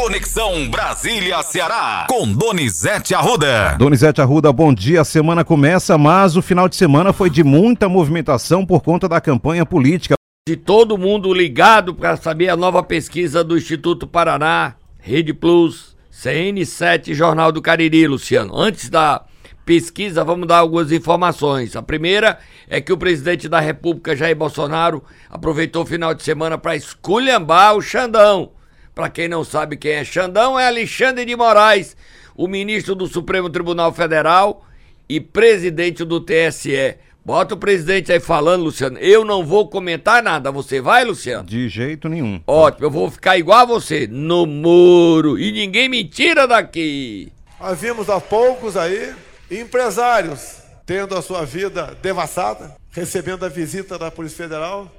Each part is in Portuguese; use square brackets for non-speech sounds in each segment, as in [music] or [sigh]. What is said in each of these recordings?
Conexão Brasília-Ceará, com Donizete Arruda. Donizete Arruda, bom dia. A semana começa, mas o final de semana foi de muita movimentação por conta da campanha política. De todo mundo ligado para saber a nova pesquisa do Instituto Paraná, Rede Plus, CN7 Jornal do Cariri, Luciano. Antes da pesquisa, vamos dar algumas informações. A primeira é que o presidente da República, Jair Bolsonaro, aproveitou o final de semana para esculhambar o Xandão. Para quem não sabe quem é Xandão, é Alexandre de Moraes, o ministro do Supremo Tribunal Federal e presidente do TSE. Bota o presidente aí falando, Luciano. Eu não vou comentar nada. Você vai, Luciano? De jeito nenhum. Ótimo, eu vou ficar igual a você, no muro. E ninguém me tira daqui. Nós vimos há poucos aí empresários tendo a sua vida devassada, recebendo a visita da Polícia Federal,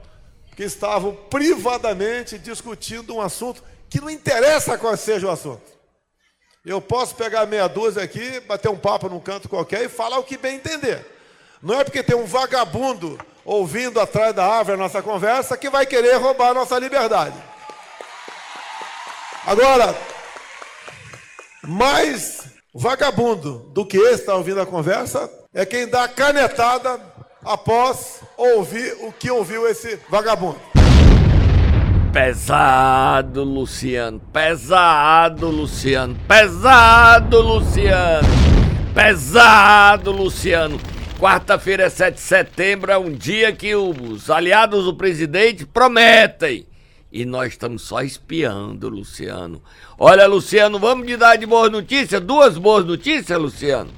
que estavam privadamente discutindo um assunto que não interessa qual seja o assunto. Eu posso pegar meia dúzia aqui, bater um papo num canto qualquer e falar o que bem entender. Não é porque tem um vagabundo ouvindo atrás da árvore a nossa conversa que vai querer roubar a nossa liberdade. Agora, mais vagabundo do que esse está ouvindo a conversa é quem dá canetada após ouvir o que ouviu esse vagabundo. Pesado, Luciano. Pesado, Luciano. Pesado, Luciano. Pesado, Luciano. Quarta-feira é 7 de setembro, é um dia que os aliados do presidente prometem. E nós estamos só espiando, Luciano. Olha, Luciano, vamos te dar de boas notícias? Duas boas notícias, Luciano.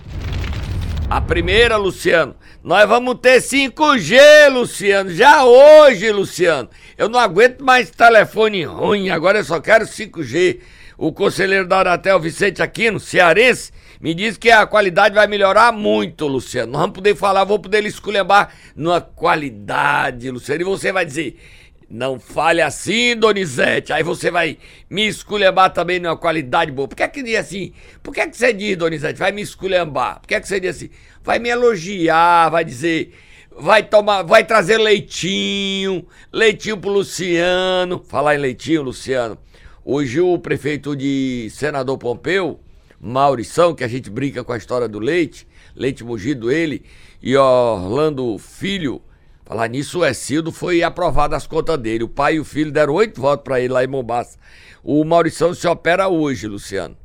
A primeira, Luciano, nós vamos ter 5G, Luciano, já hoje, Luciano. Eu não aguento mais telefone ruim, agora eu só quero 5G. O conselheiro da Aratel, Vicente Aquino, cearense, me diz que a qualidade vai melhorar muito, Luciano. Nós vamos poder falar, vou poder esculhambar numa qualidade, Luciano. E você vai dizer, não fale assim, Donizete. Aí você vai me esculhambar também numa qualidade boa. Por que é que diz assim? Por que é que você diz, Donizete? Vai me esculhambar. Por que é que você diz assim? Vai me elogiar, vai dizer vai tomar, vai trazer leitinho, leitinho pro Luciano. Falar em leitinho, Luciano. Hoje o prefeito de Senador Pompeu, Maurição, que a gente brinca com a história do leite, leite mugido ele, e Orlando Filho, falar nisso, o Exildo foi aprovado as contas dele. O pai e o filho deram oito votos para ele lá em Mombasa. O Maurição se opera hoje, Luciano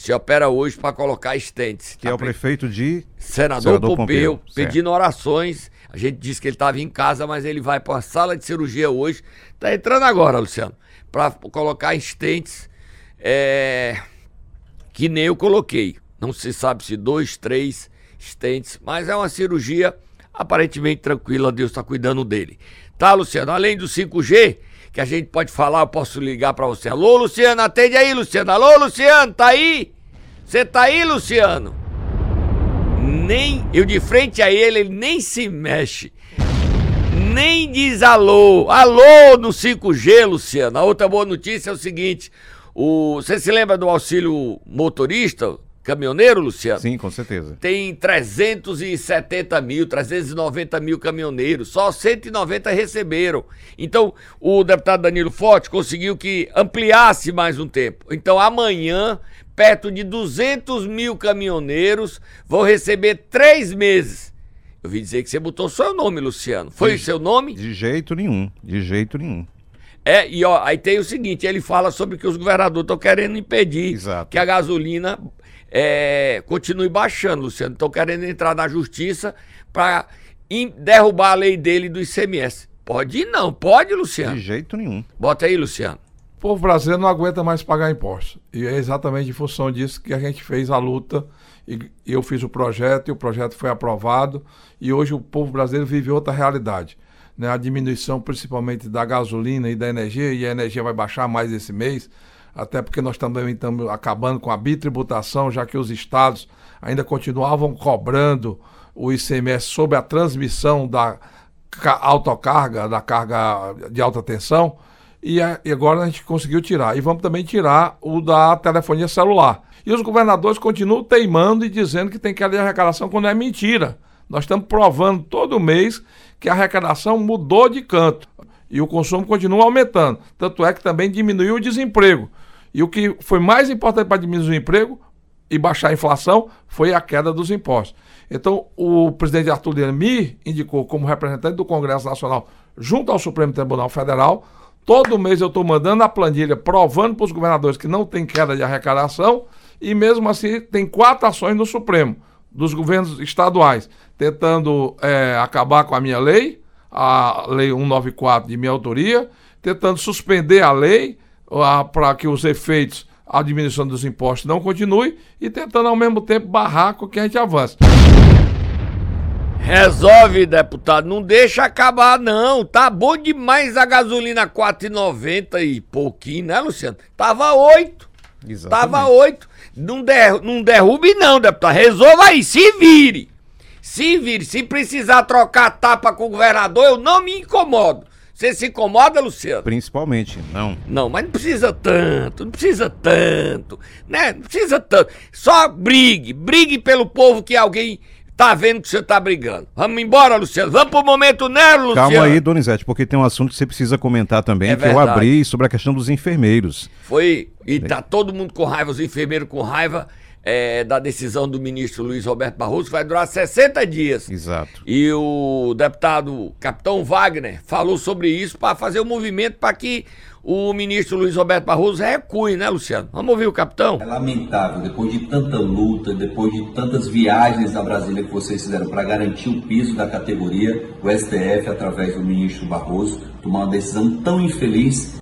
se opera hoje para colocar estentes. Que é o prefeito de Senador, Senador Pompeu, Pompeu pedindo orações. A gente disse que ele estava em casa, mas ele vai para a sala de cirurgia hoje. Está entrando agora, Luciano, para colocar estentes é, que nem eu coloquei. Não se sabe se dois, três estentes, mas é uma cirurgia aparentemente tranquila. Deus está cuidando dele. Tá, Luciano? Além do 5G, que a gente pode falar, eu posso ligar para você. Alô, Luciano, atende aí, Luciano. Alô, Luciano, tá aí? Você tá aí, Luciano? Nem eu de frente a ele, ele nem se mexe. Nem diz alô. Alô no 5G, Luciano. A outra boa notícia é o seguinte: o, você se lembra do auxílio motorista? Caminhoneiro, Luciano? Sim, com certeza. Tem 370 mil, 390 mil caminhoneiros, só 190 receberam. Então, o deputado Danilo Forte conseguiu que ampliasse mais um tempo. Então, amanhã, perto de 200 mil caminhoneiros vão receber três meses. Eu vi dizer que você botou seu nome, Luciano. Foi o seu nome? De jeito nenhum, de jeito nenhum. É, e ó, aí tem o seguinte, ele fala sobre que os governadores estão querendo impedir Exato. que a gasolina é, continue baixando, Luciano. Estão querendo entrar na justiça para derrubar a lei dele do ICMS. Pode ir não, pode, Luciano. De jeito nenhum. Bota aí, Luciano. O povo brasileiro não aguenta mais pagar impostos. E é exatamente em função disso que a gente fez a luta. E eu fiz o projeto e o projeto foi aprovado. E hoje o povo brasileiro vive outra realidade. Né? A diminuição principalmente da gasolina e da energia, e a energia vai baixar mais esse mês até porque nós também estamos acabando com a bitributação, já que os estados ainda continuavam cobrando o ICMS sobre a transmissão da autocarga, da carga de alta tensão, e, agora a gente conseguiu tirar. E vamos também tirar o da telefonia celular. E os governadores continuam teimando e dizendo que tem que haver arrecadação quando é mentira. Nós estamos provando todo mês que a arrecadação mudou de canto e o consumo continua aumentando. Tanto é que também diminuiu o desemprego. E o que foi mais importante para diminuir o emprego e baixar a inflação foi a queda dos impostos. Então, o presidente Arthur Lira me indicou como representante do Congresso Nacional junto ao Supremo Tribunal Federal. Todo mês eu estou mandando a planilha provando para os governadores que não tem queda de arrecadação e mesmo assim tem quatro ações no Supremo dos governos estaduais tentando é, acabar com a minha lei, a lei 194 de minha autoria, tentando suspender a lei para que os efeitos a diminuição dos impostos não continue e tentando ao mesmo tempo barrar com que a gente avance. Resolve, deputado, não deixa acabar não. Tá bom demais a gasolina 4,90 e pouquinho, né, Luciano? Tava 8. Exatamente. Tava 8. Não, der, não derrube não, deputado. Resolva aí, se vire. Se vire. Se precisar trocar tapa com o governador, eu não me incomodo. Você se incomoda, Luciano? Principalmente, não. Não, mas não precisa tanto, não precisa tanto, né? Não precisa tanto. Só brigue, brigue pelo povo que alguém tá vendo que você tá brigando. Vamos embora, Luciano. Vamos pro momento Nero, Luciano. Calma aí, Donizete, porque tem um assunto que você precisa comentar também, é que verdade. eu abri sobre a questão dos enfermeiros. Foi, e tá todo mundo com raiva, os enfermeiros com raiva é, da decisão do ministro Luiz Roberto Barroso, que vai durar 60 dias. Exato. E o deputado Capitão Wagner falou sobre isso para fazer o um movimento para que o ministro Luiz Roberto Barroso recue, né, Luciano? Vamos ouvir o capitão? É lamentável, depois de tanta luta, depois de tantas viagens a Brasília que vocês fizeram para garantir o piso da categoria, o STF, através do ministro Barroso, tomar uma decisão tão infeliz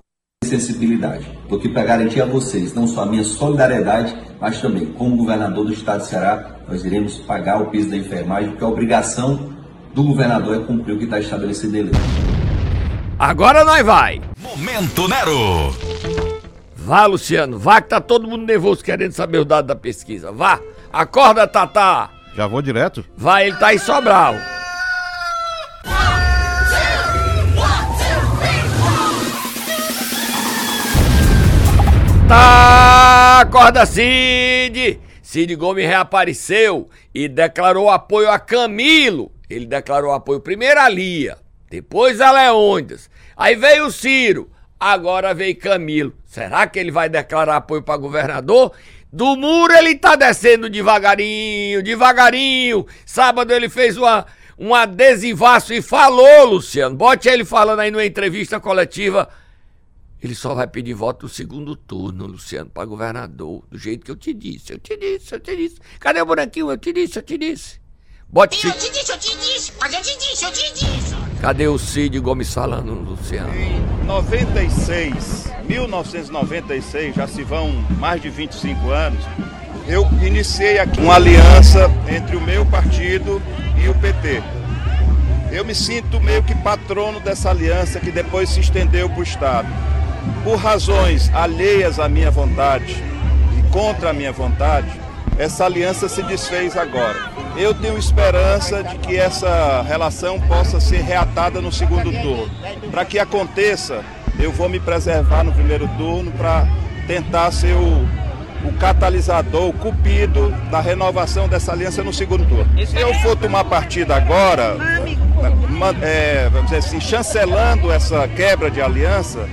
sensibilidade. Estou aqui para garantir a vocês não só a minha solidariedade, mas também, como governador do estado de Ceará, nós iremos pagar o piso da enfermagem, porque a obrigação do governador é cumprir o que está estabelecido em lei. Agora nós vai! Momento Nero! Vá, Luciano, vá que tá todo mundo nervoso querendo saber os dados da pesquisa. Vá! Acorda, Tatá! Já vou direto? Vai, ele tá em Sobral. Tá, acorda Cid! Cid Gomes reapareceu e declarou apoio a Camilo. Ele declarou apoio primeiro a Lia, depois a Leônidas. Aí veio o Ciro, agora veio Camilo. Será que ele vai declarar apoio para governador? Do muro ele tá descendo devagarinho, devagarinho. Sábado ele fez uma, um adesivaço e falou, Luciano. Bote ele falando aí numa entrevista coletiva ele só vai pedir voto no segundo turno, Luciano, para governador, do jeito que eu te disse. Eu te disse, eu te disse. Cadê o bonequinho? Eu te disse, eu te disse. Bote Eu te disse, eu te disse, mas eu te disse, eu te disse. Cadê o Cid Gomes falando, Luciano? Em 96, 1996, já se vão mais de 25 anos, eu iniciei aqui uma aliança entre o meu partido e o PT. Eu me sinto meio que patrono dessa aliança que depois se estendeu para o Estado por razões alheias à minha vontade e contra a minha vontade, essa aliança se desfez agora. Eu tenho esperança de que essa relação possa ser reatada no segundo turno. Para que aconteça, eu vou me preservar no primeiro turno para tentar ser o, o catalisador, o cupido da renovação dessa aliança no segundo turno. Se eu for tomar partida agora, é, vamos dizer assim, chancelando essa quebra de aliança,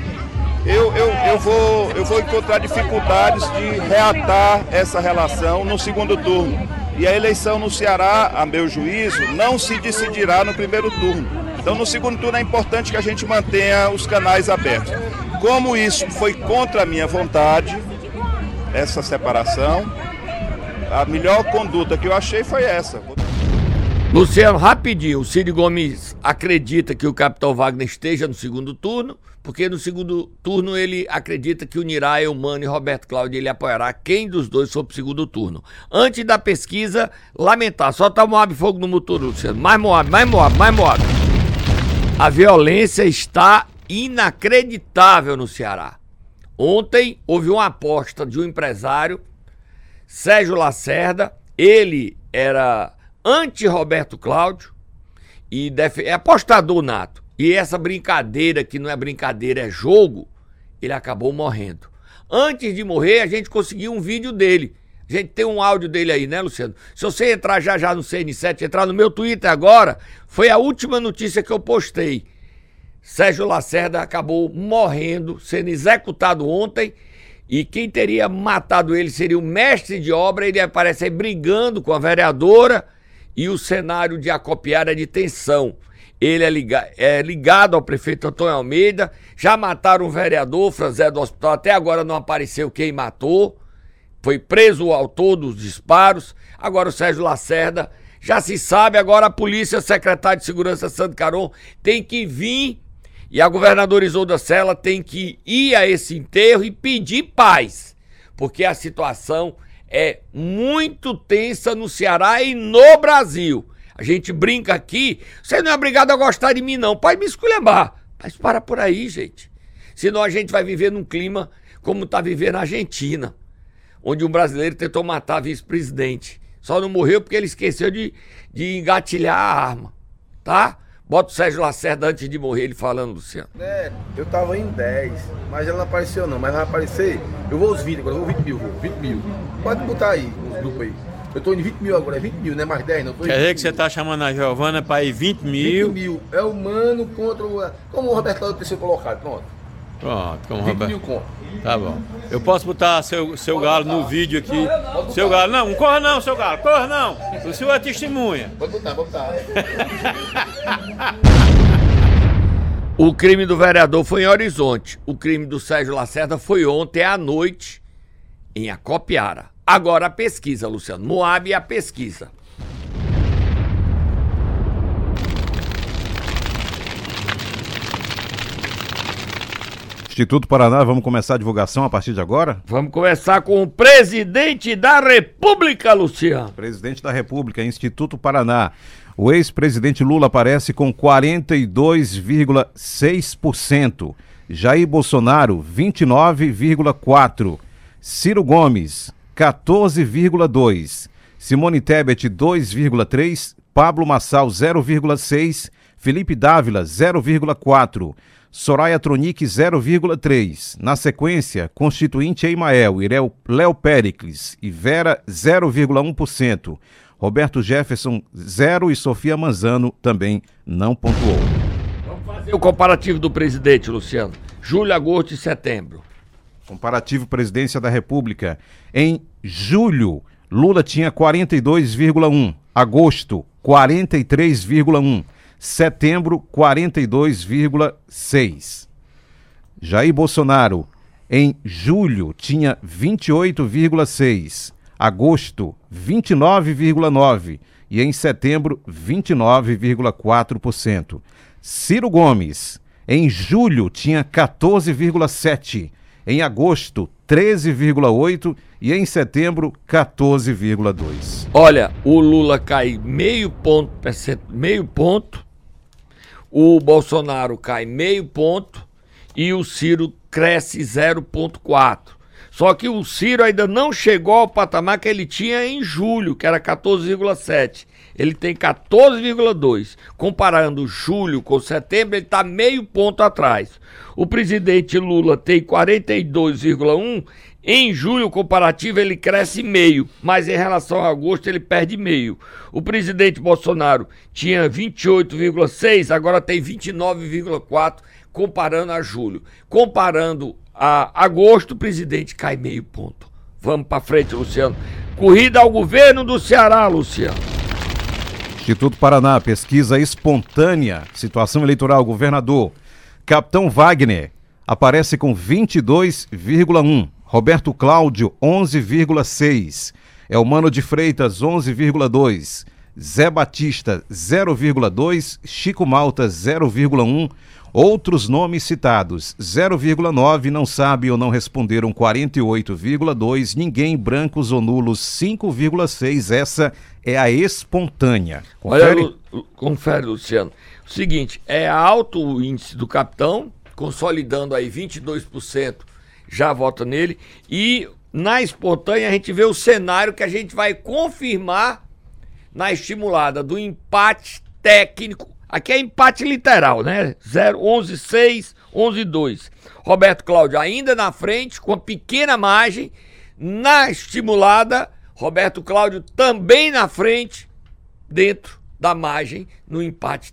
eu, eu, eu, vou, eu vou encontrar dificuldades de reatar essa relação no segundo turno. E a eleição no Ceará, a meu juízo, não se decidirá no primeiro turno. Então, no segundo turno, é importante que a gente mantenha os canais abertos. Como isso foi contra a minha vontade, essa separação, a melhor conduta que eu achei foi essa. Luciano, rapidinho, o Cid Gomes acredita que o capitão Wagner esteja no segundo turno, porque no segundo turno ele acredita que unirá Eumano e Roberto Cláudio, ele apoiará quem dos dois for pro segundo turno. Antes da pesquisa, lamentar, só tá Moab fogo no motor, Luciano. Mais Moab, mais Moab, mais Moab. A violência está inacreditável no Ceará. Ontem houve uma aposta de um empresário, Sérgio Lacerda, ele era anti-Roberto Cláudio e é apostador nato. E essa brincadeira, que não é brincadeira, é jogo, ele acabou morrendo. Antes de morrer, a gente conseguiu um vídeo dele. A gente tem um áudio dele aí, né, Luciano? Se você entrar já já no CN7, entrar no meu Twitter agora, foi a última notícia que eu postei. Sérgio Lacerda acabou morrendo, sendo executado ontem E quem teria matado ele seria o mestre de obra. Ele aparece aí brigando com a vereadora e o cenário de acopiar é de tensão. Ele é, liga, é ligado ao prefeito Antônio Almeida. Já mataram o vereador, Franzé do hospital. Até agora não apareceu quem matou. Foi preso o autor dos disparos. Agora o Sérgio Lacerda. Já se sabe, agora a polícia, secretário de segurança Santo Caron, tem que vir e a governadora Isolda Sela tem que ir a esse enterro e pedir paz, porque a situação é muito tensa no Ceará e no Brasil. A gente brinca aqui, você não é obrigado a gostar de mim, não. Pode me esculhambar. Mas para por aí, gente. Senão a gente vai viver num clima como está vivendo na Argentina, onde um brasileiro tentou matar vice-presidente. Só não morreu porque ele esqueceu de, de engatilhar a arma. Tá? Bota o Sérgio Lacerda antes de morrer, ele falando, Luciano. É, eu tava em 10, mas ela não apareceu não, mas vai aparecer. Eu vou os 20 agora, eu vou 20 mil, vou, 20 mil. Pode botar aí, os grupos aí. Eu tô em 20 mil agora, é 20 mil, não é mais 10 não. Quer dizer que você tá chamando a Giovana pra ir 20 mil? 20 mil, é o mano contra o... Como o Roberto é o terceiro colocado, pronto. Pronto, como 20 Roberto. mil conto. Tá bom. Eu posso botar seu, seu galo no vídeo aqui. Seu galo, não, não corra não, seu galo, corra não. O senhor é testemunha. Pode botar, pode botar. [laughs] O crime do vereador foi em Horizonte. O crime do Sérgio Lacerda foi ontem à noite em Acopiara. Agora a pesquisa, Luciano. Moab e a pesquisa. Instituto Paraná, vamos começar a divulgação a partir de agora? Vamos começar com o presidente da República, Luciano. Presidente da República, Instituto Paraná. O ex-presidente Lula aparece com 42,6%. Jair Bolsonaro, 29,4%. Ciro Gomes, 14,2%. Simone Tebet, 2,3%. Pablo Massal, 0,6%. Felipe Dávila, 0,4%. Soraya Tronic 0,3. Na sequência, Constituinte Eimael e Léo- Pericles e Vera 0,1%. Roberto Jefferson 0 e Sofia Manzano também não pontuou. Vamos fazer o comparativo do presidente, Luciano. Julho, agosto e setembro. Comparativo Presidência da República. Em julho, Lula tinha 42,1. Agosto, 43,1. Setembro, 42,6. Jair Bolsonaro, em julho, tinha 28,6. Agosto, 29,9. E em setembro, 29,4%. Ciro Gomes, em julho, tinha 14,7. Em agosto, 13,8 e em setembro, 14,2. Olha, o Lula cai meio ponto, meio ponto, o Bolsonaro cai meio ponto e o Ciro cresce 0,4. Só que o Ciro ainda não chegou ao patamar que ele tinha em julho, que era 14,7. Ele tem 14,2. Comparando julho com setembro, ele está meio ponto atrás. O presidente Lula tem 42,1. Em julho, comparativo, ele cresce meio, mas em relação a agosto, ele perde meio. O presidente Bolsonaro tinha 28,6, agora tem 29,4, comparando a julho. Comparando a agosto, o presidente cai meio ponto. Vamos para frente, Luciano. Corrida ao governo do Ceará, Luciano. Instituto Paraná, pesquisa espontânea, situação eleitoral, governador. Capitão Wagner aparece com 22,1. Roberto Cláudio, 11,6. Elmano de Freitas, 11,2. Zé Batista, 0,2. Chico Malta, 0,1. Outros nomes citados, 0,9, não sabe ou não responderam 48,2, ninguém, brancos ou nulos 5,6. Essa é a espontânea. Confere? Olha, Lu- confere, Luciano. O seguinte, é alto o índice do capitão, consolidando aí 22%, já vota nele. E na espontânea a gente vê o cenário que a gente vai confirmar na estimulada do empate técnico. Aqui é empate literal, né? 0, 11, 6, 11, 2. Roberto Cláudio ainda na frente, com a pequena margem. Na estimulada, Roberto Cláudio também na frente, dentro da margem, no empate.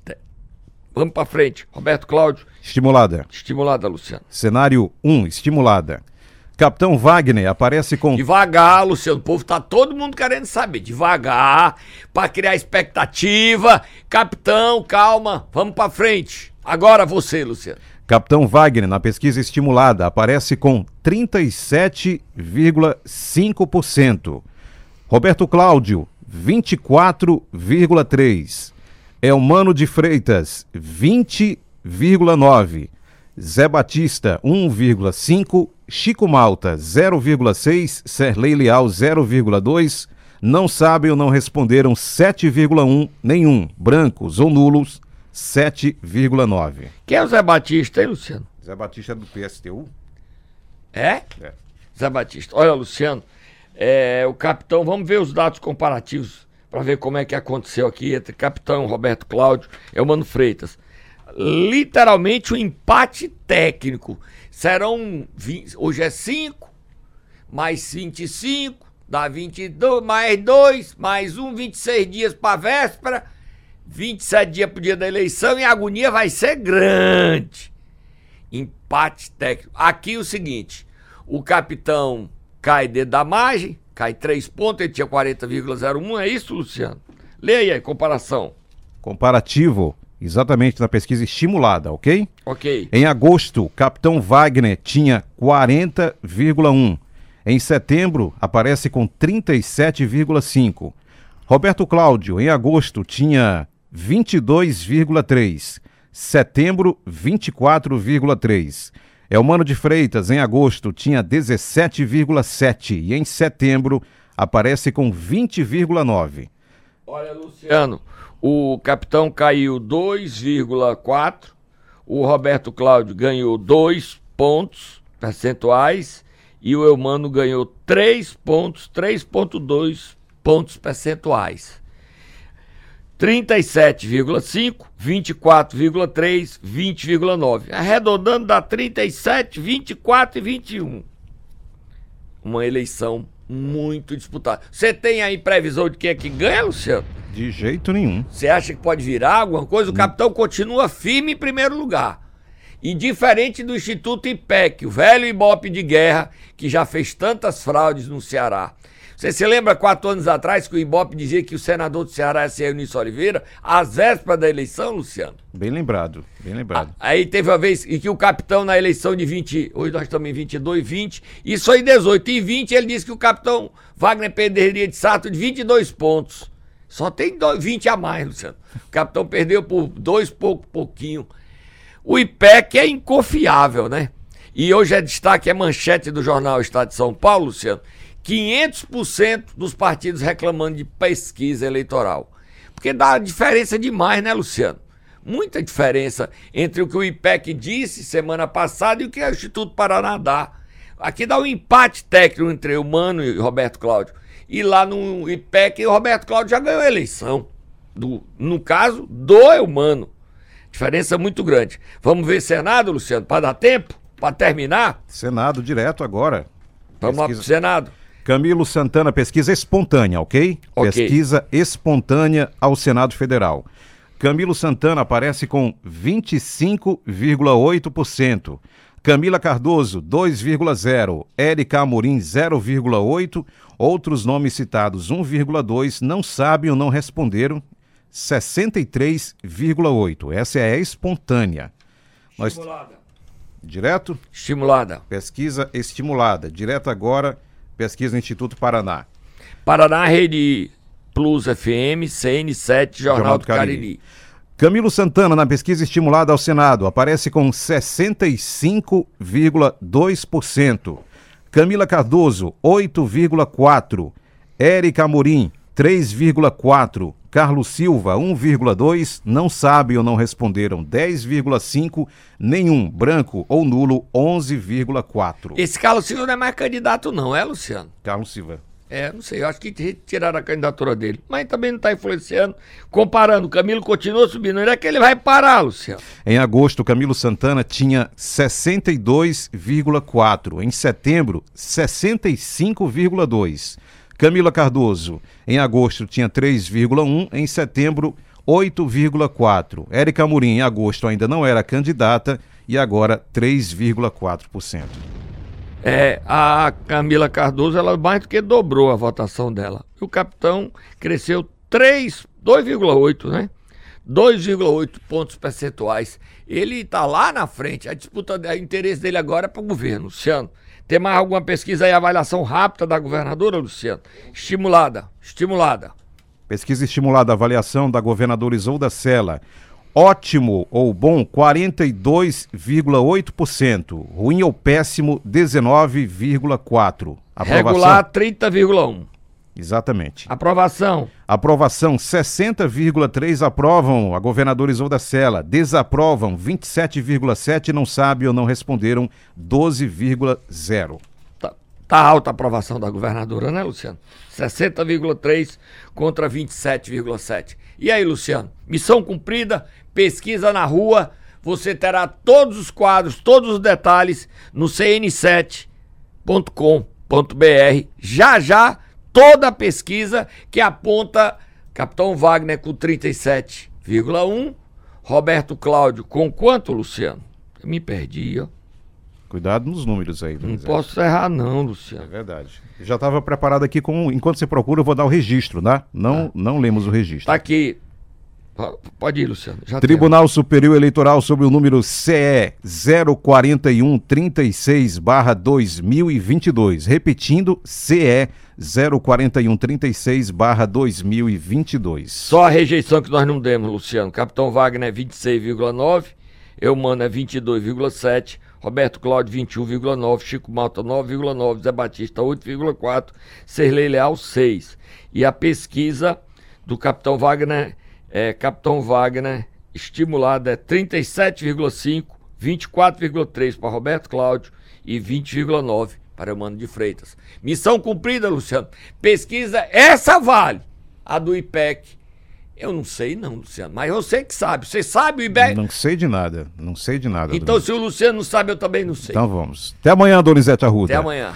Vamos pra frente. Roberto Cláudio, Estimulada. estimulada, Luciano. Cenário 1, estimulada. Capitão Wagner aparece com Devagar, Luciano. O povo tá todo mundo querendo saber. Devagar, pra criar expectativa. Capitão, calma, vamos pra frente. Agora você, Luciano. Capitão Wagner, na pesquisa estimulada, aparece com 37,5%. Roberto Cláudio, 24,3%. Elmano de Freitas, 20,9%. Zé Batista, 1,5%. Chico Malta, 0,6%. Serlei Leal, 0,2%. Não sabem ou não responderam, 7,1%. Nenhum. Brancos ou nulos, 7,9%. Quem é o Zé Batista, hein, Luciano? Zé Batista é do PSTU? É? É. Zé Batista. Olha, Luciano, é, o capitão, vamos ver os dados comparativos para ver como é que aconteceu aqui entre capitão Roberto Cláudio e o Mano Freitas. Literalmente um empate técnico. Serão 20, hoje é 5, mais 25, dá 22, mais 2, mais um, 26 dias para véspera, 27 dias pro dia da eleição e a agonia vai ser grande. Empate técnico. Aqui o seguinte, o capitão cai dentro da margem, cai 3 pontos, ele tinha 40,01, é isso, Luciano? Leia aí, comparação. Comparativo, exatamente na pesquisa estimulada, ok? Ok. Em agosto, Capitão Wagner tinha 40,1. Em setembro, aparece com 37,5. Roberto Cláudio, em agosto, tinha 22,3. Setembro, 24,3. Elmano de Freitas, em agosto, tinha 17,7. E em setembro, aparece com 20,9. Olha, Luciano, o capitão caiu 2,4, o Roberto Cláudio ganhou 2 pontos percentuais e o Eumano ganhou 3 pontos, 3,2 pontos percentuais. 37,5, 24,3, 20,9. Arredondando dá 37, 24 e 21. Uma eleição muito disputada. Você tem aí previsão de quem é que ganha, Luciano? De jeito nenhum. Você acha que pode virar alguma coisa? O capitão continua firme em primeiro lugar. E diferente do Instituto IPEC, o velho Ibope de guerra, que já fez tantas fraudes no Ceará. Você se lembra quatro anos atrás que o Ibope dizia que o senador do Ceará ia ser Eunício Oliveira, às vésperas da eleição, Luciano? Bem lembrado, bem lembrado. Aí teve uma vez e que o capitão na eleição de 20, hoje nós estamos em 22, 20, isso aí 18 e 20, ele disse que o capitão Wagner perderia de salto de 22 pontos. Só tem dois, 20 a mais, Luciano. O capitão perdeu por dois pouco pouquinho. O IPEC é inconfiável, né? E hoje é destaque, é manchete do jornal Estado de São Paulo, Luciano. 500% dos partidos reclamando de pesquisa eleitoral. Porque dá diferença demais, né, Luciano? Muita diferença entre o que o IPEC disse semana passada e o que o Instituto Paraná dá. Aqui dá um empate técnico entre o Mano e o Roberto Cláudio. E lá no IPEC, o Roberto Cláudio já ganhou a eleição. Do, no caso, do Eumano. Diferença muito grande. Vamos ver Senado, Luciano, para dar tempo? Para terminar? Senado direto agora. Vamos lá pro Senado. Camilo Santana, pesquisa espontânea, ok? Ok. Pesquisa espontânea ao Senado Federal. Camilo Santana aparece com 25,8%. Camila Cardoso, 2,0%. Érica Amorim, 0,8%. Outros nomes citados, 1,2%. Não sabem ou não responderam, 63,8%. Essa é a espontânea. Nós... Estimulada. Direto? Estimulada. Pesquisa estimulada. Direto agora, pesquisa Instituto Paraná. Paraná Rede Plus FM, CN7, Jornal, do Cariri. Camilo Santana, na pesquisa estimulada ao Senado, aparece com 65,2%. Camila Cardoso, 8,4%. Érica Amorim, 3,4%. Carlos Silva, 1,2%. Não sabe ou não responderam, 10,5%. Nenhum. Branco ou nulo, 11,4%. Esse Carlos Silva não é mais candidato, não, é, Luciano? Carlos Silva. É, não sei, eu acho que tiraram a candidatura dele. Mas também não está influenciando. Comparando, Camilo continua subindo. Onde é que ele vai parar, Luciano? Em agosto, Camilo Santana tinha 62,4. Em setembro, 65,2. Camila Cardoso, em agosto, tinha 3,1. Em setembro, 8,4. Érica Amorim, em agosto, ainda não era candidata e agora 3,4%. É, a Camila Cardoso, ela mais do que dobrou a votação dela. O capitão cresceu 3, 2,8, né? 2,8 pontos percentuais. Ele está lá na frente. A disputa, o interesse dele agora é para o governo, Luciano. Tem mais alguma pesquisa aí, avaliação rápida da governadora, Luciano? Estimulada, estimulada. Pesquisa estimulada, avaliação da governadora Isolda Sela. Ótimo ou bom, 42,8%. Ruim ou péssimo, 19,4%. Regular, 30,1%. Exatamente. Aprovação. Aprovação, 60,3 aprovam a governadora Isolda Sela. Desaprovam, 27,7 não sabe ou não responderam, 12,0. Tá, tá alta a aprovação da governadora, né, Luciano? 60,3 contra 27,7. E aí, Luciano? Missão cumprida, pesquisa na rua. Você terá todos os quadros, todos os detalhes no cn7.com.br. Já já toda a pesquisa que aponta Capitão Wagner com 37,1, Roberto Cláudio com quanto, Luciano? Eu me perdi, ó. Cuidado nos números aí. Não Donizete. posso errar não, É Luciano. verdade. Já estava preparado aqui com. Enquanto você procura, eu vou dar o registro, né? Não, não lemos o registro. Tá aqui. Pode ir, Luciano. Já Tribunal Superior Eleitoral sobre o número CE 04136-2022. Repetindo, CE 04136-2022. Só a rejeição que nós não demos, Luciano. Capitão Wagner é 26,9, Eumano é 22,7, Roberto Cláudio 21,9, Chico Malta 9,9, Zé Batista 8,4, Serlei Leal 6. E a pesquisa do Capitão Wagner, é, Capitão Wagner estimulada é 37,5, 24,3 para Roberto Cláudio e 20,9 para Eumano de Freitas. Missão cumprida, Luciano. Pesquisa, essa vale. A do IPEC, eu não sei não, Luciano, mas você que sabe. Você sabe o IPEC? Não sei de nada. Não sei de nada. Então, se o Luciano não sabe, eu também não sei. Então vamos. Até amanhã, Donizete Arruda. Até amanhã.